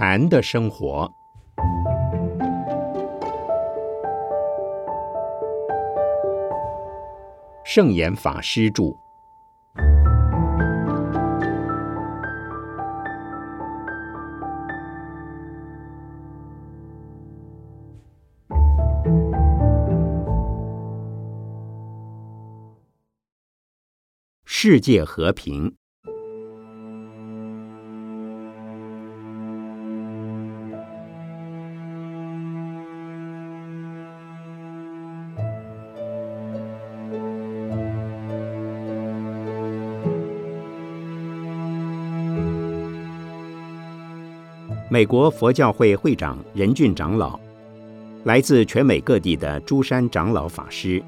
禅的生活，圣严法师著。世界和平。美国佛教会会长仁俊长老，来自全美各地的诸山长老法师，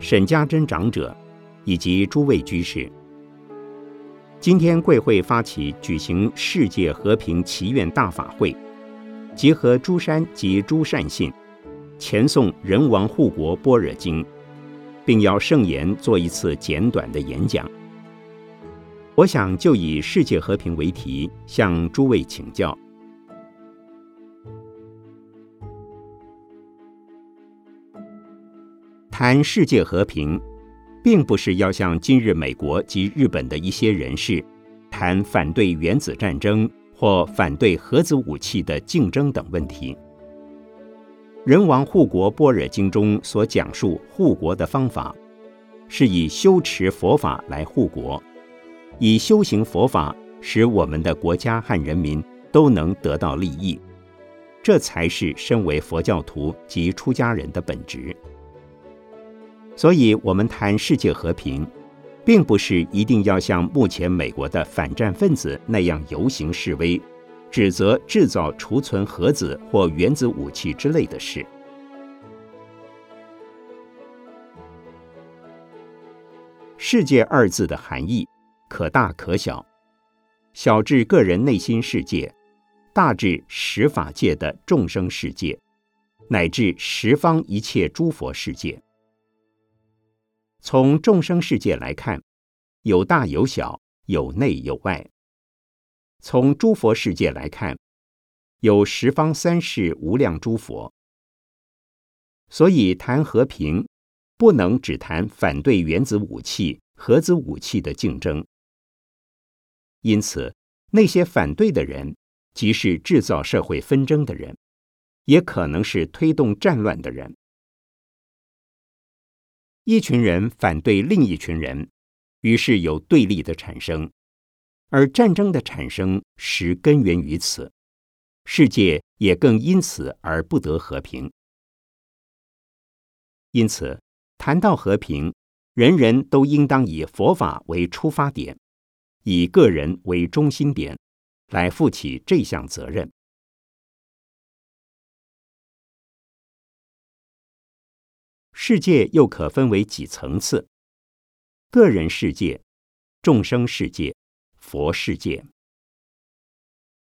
沈家珍长者，以及诸位居士，今天贵会发起举行世界和平祈愿大法会，结合诸山及诸善信，前诵人王护国般若经，并要圣言做一次简短的演讲。我想就以世界和平为题，向诸位请教。谈世界和平，并不是要像今日美国及日本的一些人士谈反对原子战争或反对核子武器的竞争等问题。人王护国般若经中所讲述护国的方法，是以修持佛法来护国，以修行佛法使我们的国家和人民都能得到利益，这才是身为佛教徒及出家人的本质。所以，我们谈世界和平，并不是一定要像目前美国的反战分子那样游行示威，指责制造、储存核子或原子武器之类的事。世界二字的含义，可大可小，小至个人内心世界，大至十法界的众生世界，乃至十方一切诸佛世界。从众生世界来看，有大有小，有内有外。从诸佛世界来看，有十方三世无量诸佛。所以谈和平，不能只谈反对原子武器、核子武器的竞争。因此，那些反对的人，即是制造社会纷争的人，也可能是推动战乱的人。一群人反对另一群人，于是有对立的产生，而战争的产生实根源于此，世界也更因此而不得和平。因此，谈到和平，人人都应当以佛法为出发点，以个人为中心点，来负起这项责任。世界又可分为几层次：个人世界、众生世界、佛世界。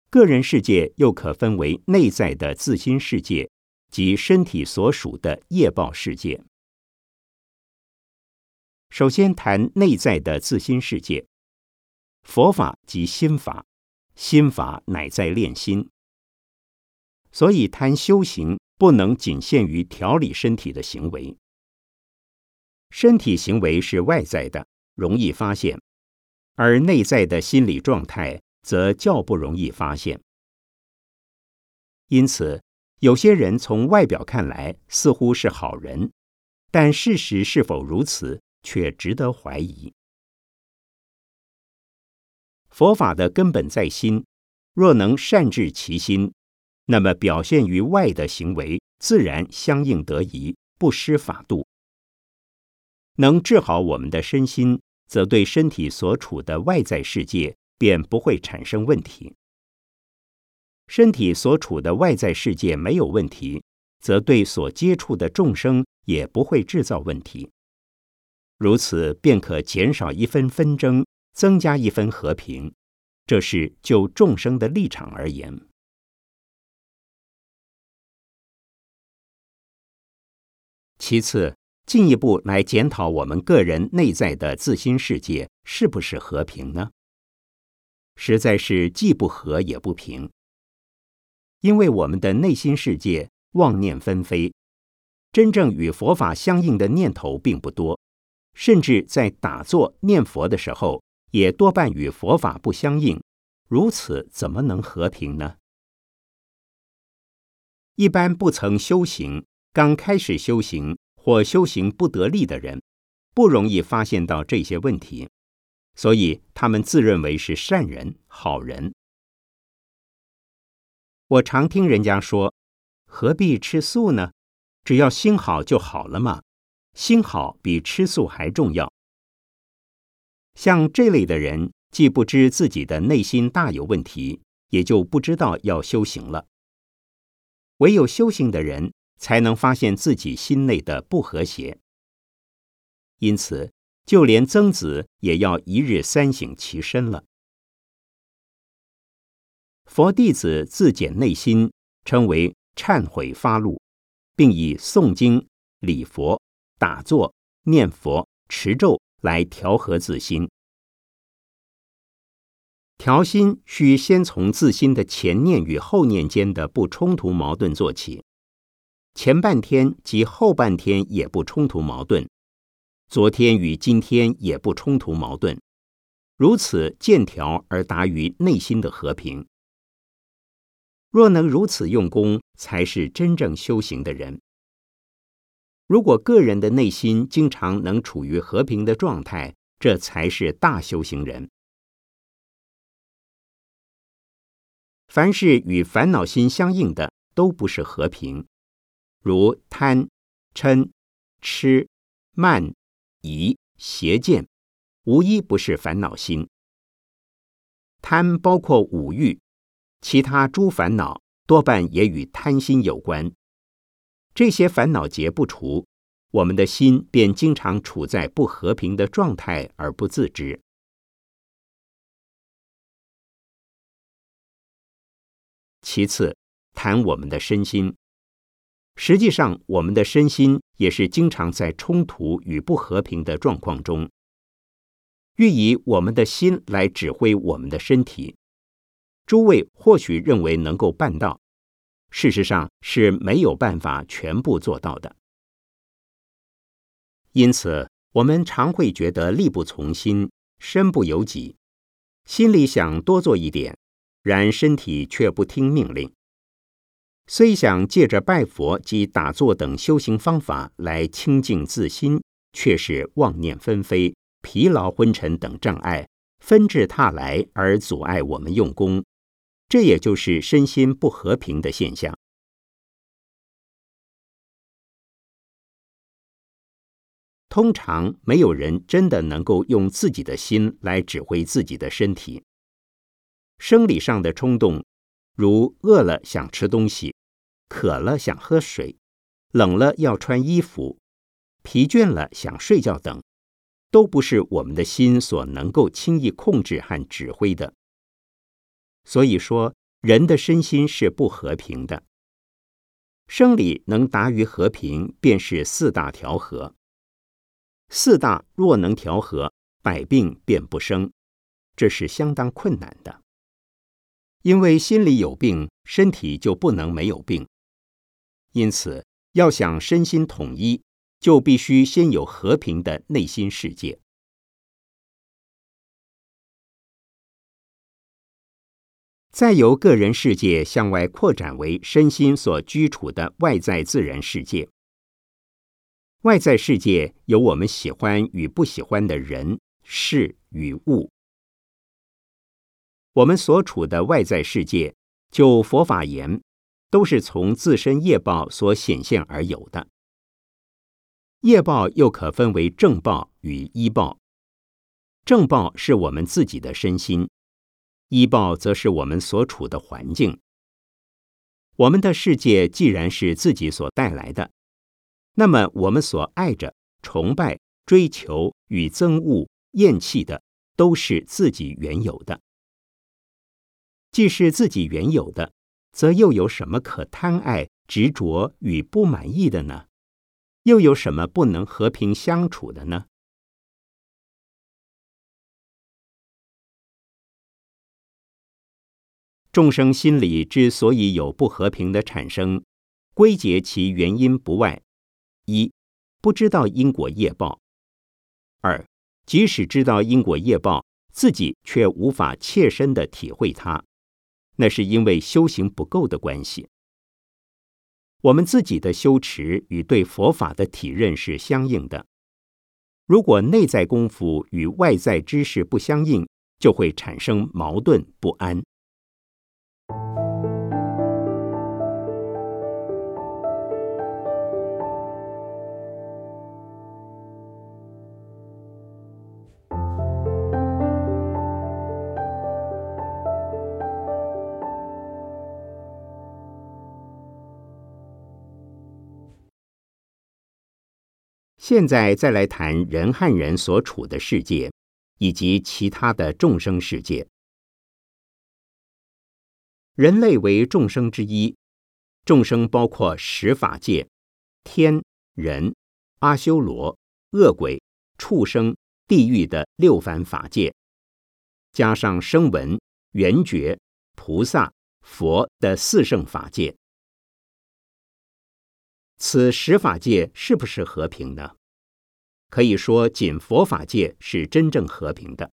个人世界又可分为内在的自心世界及身体所属的业报世界。首先谈内在的自心世界，佛法即心法，心法乃在练心，所以谈修行。不能仅限于调理身体的行为。身体行为是外在的，容易发现；而内在的心理状态则较不容易发现。因此，有些人从外表看来似乎是好人，但事实是否如此，却值得怀疑。佛法的根本在心，若能善治其心。那么表现于外的行为，自然相应得宜，不失法度。能治好我们的身心，则对身体所处的外在世界便不会产生问题。身体所处的外在世界没有问题，则对所接触的众生也不会制造问题。如此便可减少一分纷争，增加一分和平。这是就众生的立场而言。其次，进一步来检讨我们个人内在的自心世界是不是和平呢？实在是既不和也不平。因为我们的内心世界妄念纷飞，真正与佛法相应的念头并不多，甚至在打坐念佛的时候，也多半与佛法不相应。如此怎么能和平呢？一般不曾修行、刚开始修行或修行不得力的人，不容易发现到这些问题，所以他们自认为是善人、好人。我常听人家说：“何必吃素呢？只要心好就好了嘛。心好比吃素还重要。”像这类的人，既不知自己的内心大有问题，也就不知道要修行了。唯有修行的人，才能发现自己心内的不和谐。因此，就连曾子也要一日三省其身了。佛弟子自检内心，称为忏悔发露，并以诵经、礼佛、打坐、念佛、持咒来调和自心。调心需先从自心的前念与后念间的不冲突矛盾做起，前半天及后半天也不冲突矛盾，昨天与今天也不冲突矛盾，如此渐调而达于内心的和平。若能如此用功，才是真正修行的人。如果个人的内心经常能处于和平的状态，这才是大修行人。凡是与烦恼心相应的，都不是和平，如贪、嗔、痴、慢、疑、邪见，无一不是烦恼心。贪包括五欲。其他诸烦恼多半也与贪心有关，这些烦恼结不除，我们的心便经常处在不和平的状态而不自知。其次，谈我们的身心，实际上我们的身心也是经常在冲突与不和平的状况中，欲以我们的心来指挥我们的身体。诸位或许认为能够办到，事实上是没有办法全部做到的。因此，我们常会觉得力不从心，身不由己，心里想多做一点，然身体却不听命令。虽想借着拜佛及打坐等修行方法来清净自心，却是妄念纷飞、疲劳昏沉等障碍纷至沓来，而阻碍我们用功。这也就是身心不和平的现象。通常没有人真的能够用自己的心来指挥自己的身体。生理上的冲动，如饿了想吃东西，渴了想喝水，冷了要穿衣服，疲倦了想睡觉等，都不是我们的心所能够轻易控制和指挥的。所以说，人的身心是不和平的。生理能达于和平，便是四大调和。四大若能调和，百病便不生，这是相当困难的。因为心里有病，身体就不能没有病。因此，要想身心统一，就必须先有和平的内心世界。再由个人世界向外扩展为身心所居处的外在自然世界。外在世界有我们喜欢与不喜欢的人事与物。我们所处的外在世界，就佛法言，都是从自身业报所显现而有的。业报又可分为正报与依报。正报是我们自己的身心。医报则是我们所处的环境。我们的世界既然是自己所带来的，那么我们所爱着、崇拜、追求与憎恶、厌弃的，都是自己原有的。既是自己原有的，则又有什么可贪爱、执着与不满意的呢？又有什么不能和平相处的呢？众生心里之所以有不和平的产生，归结其原因不外：一、不知道因果业报；二、即使知道因果业报，自己却无法切身的体会它，那是因为修行不够的关系。我们自己的修持与对佛法的体认是相应的。如果内在功夫与外在知识不相应，就会产生矛盾不安。现在再来谈人和人所处的世界，以及其他的众生世界。人类为众生之一，众生包括十法界、天、人、阿修罗、恶鬼、畜生、地狱的六凡法界，加上声闻、缘觉、菩萨、佛的四圣法界。此十法界是不是和平呢？可以说，仅佛法界是真正和平的。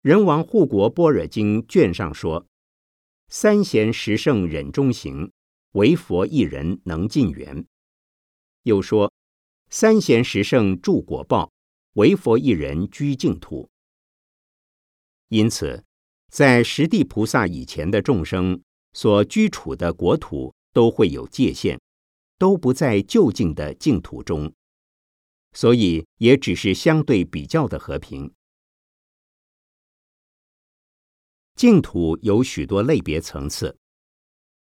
人王护国般若经卷上说：“三贤十圣忍中行，唯佛一人能尽缘。”又说：“三贤十圣住果报，唯佛一人居净土。”因此，在十地菩萨以前的众生所居处的国土。都会有界限，都不在就近的净土中，所以也只是相对比较的和平。净土有许多类别层次，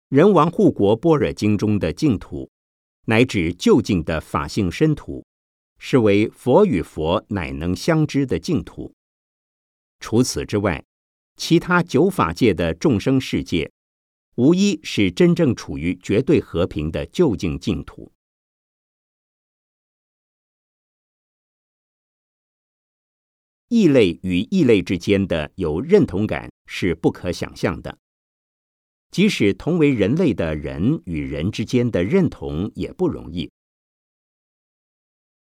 人王护国般若经中的净土，乃指就近的法性身土，是为佛与佛乃能相知的净土。除此之外，其他九法界的众生世界。无疑是真正处于绝对和平的就近净土。异类与异类之间的有认同感是不可想象的，即使同为人类的人与人之间的认同也不容易。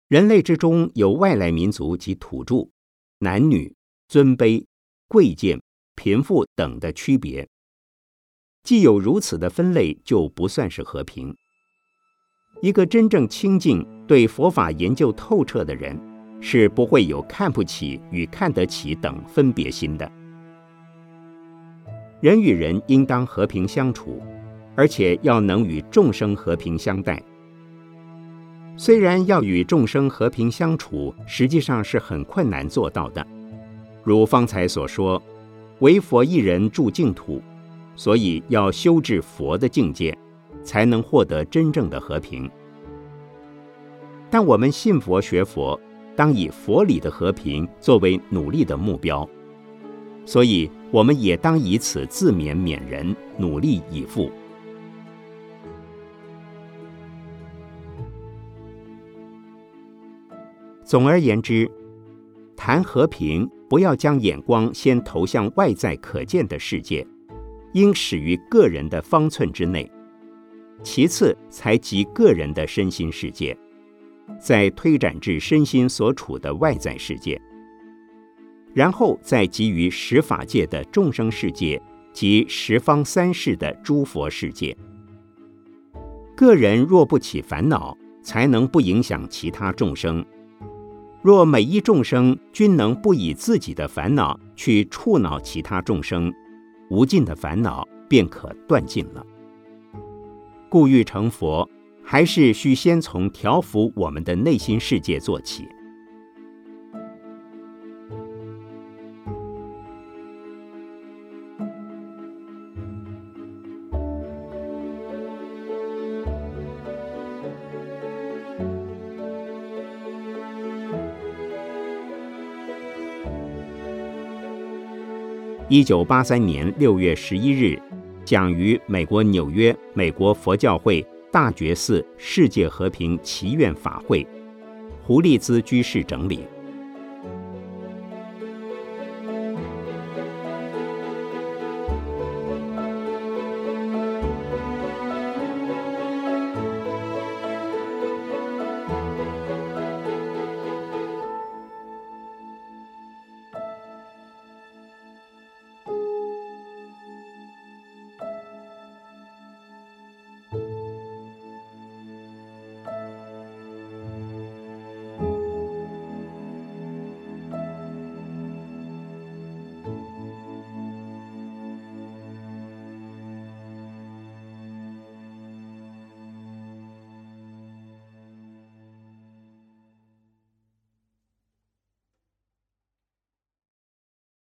人类之中有外来民族及土著，男女、尊卑、贵贱、贫富等的区别。既有如此的分类，就不算是和平。一个真正清净、对佛法研究透彻的人，是不会有看不起与看得起等分别心的。人与人应当和平相处，而且要能与众生和平相待。虽然要与众生和平相处，实际上是很困难做到的。如方才所说，唯佛一人住净土。所以要修至佛的境界，才能获得真正的和平。但我们信佛学佛，当以佛理的和平作为努力的目标，所以我们也当以此自勉勉人，努力以赴。总而言之，谈和平，不要将眼光先投向外在可见的世界。应始于个人的方寸之内，其次才及个人的身心世界，再推展至身心所处的外在世界，然后再给予十法界的众生世界及十方三世的诸佛世界。个人若不起烦恼，才能不影响其他众生。若每一众生均能不以自己的烦恼去触恼其他众生。无尽的烦恼便可断尽了。故欲成佛，还是需先从调伏我们的内心世界做起。一九八三年六月十一日，讲于美国纽约美国佛教会大觉寺世界和平祈愿法会，胡利兹居士整理。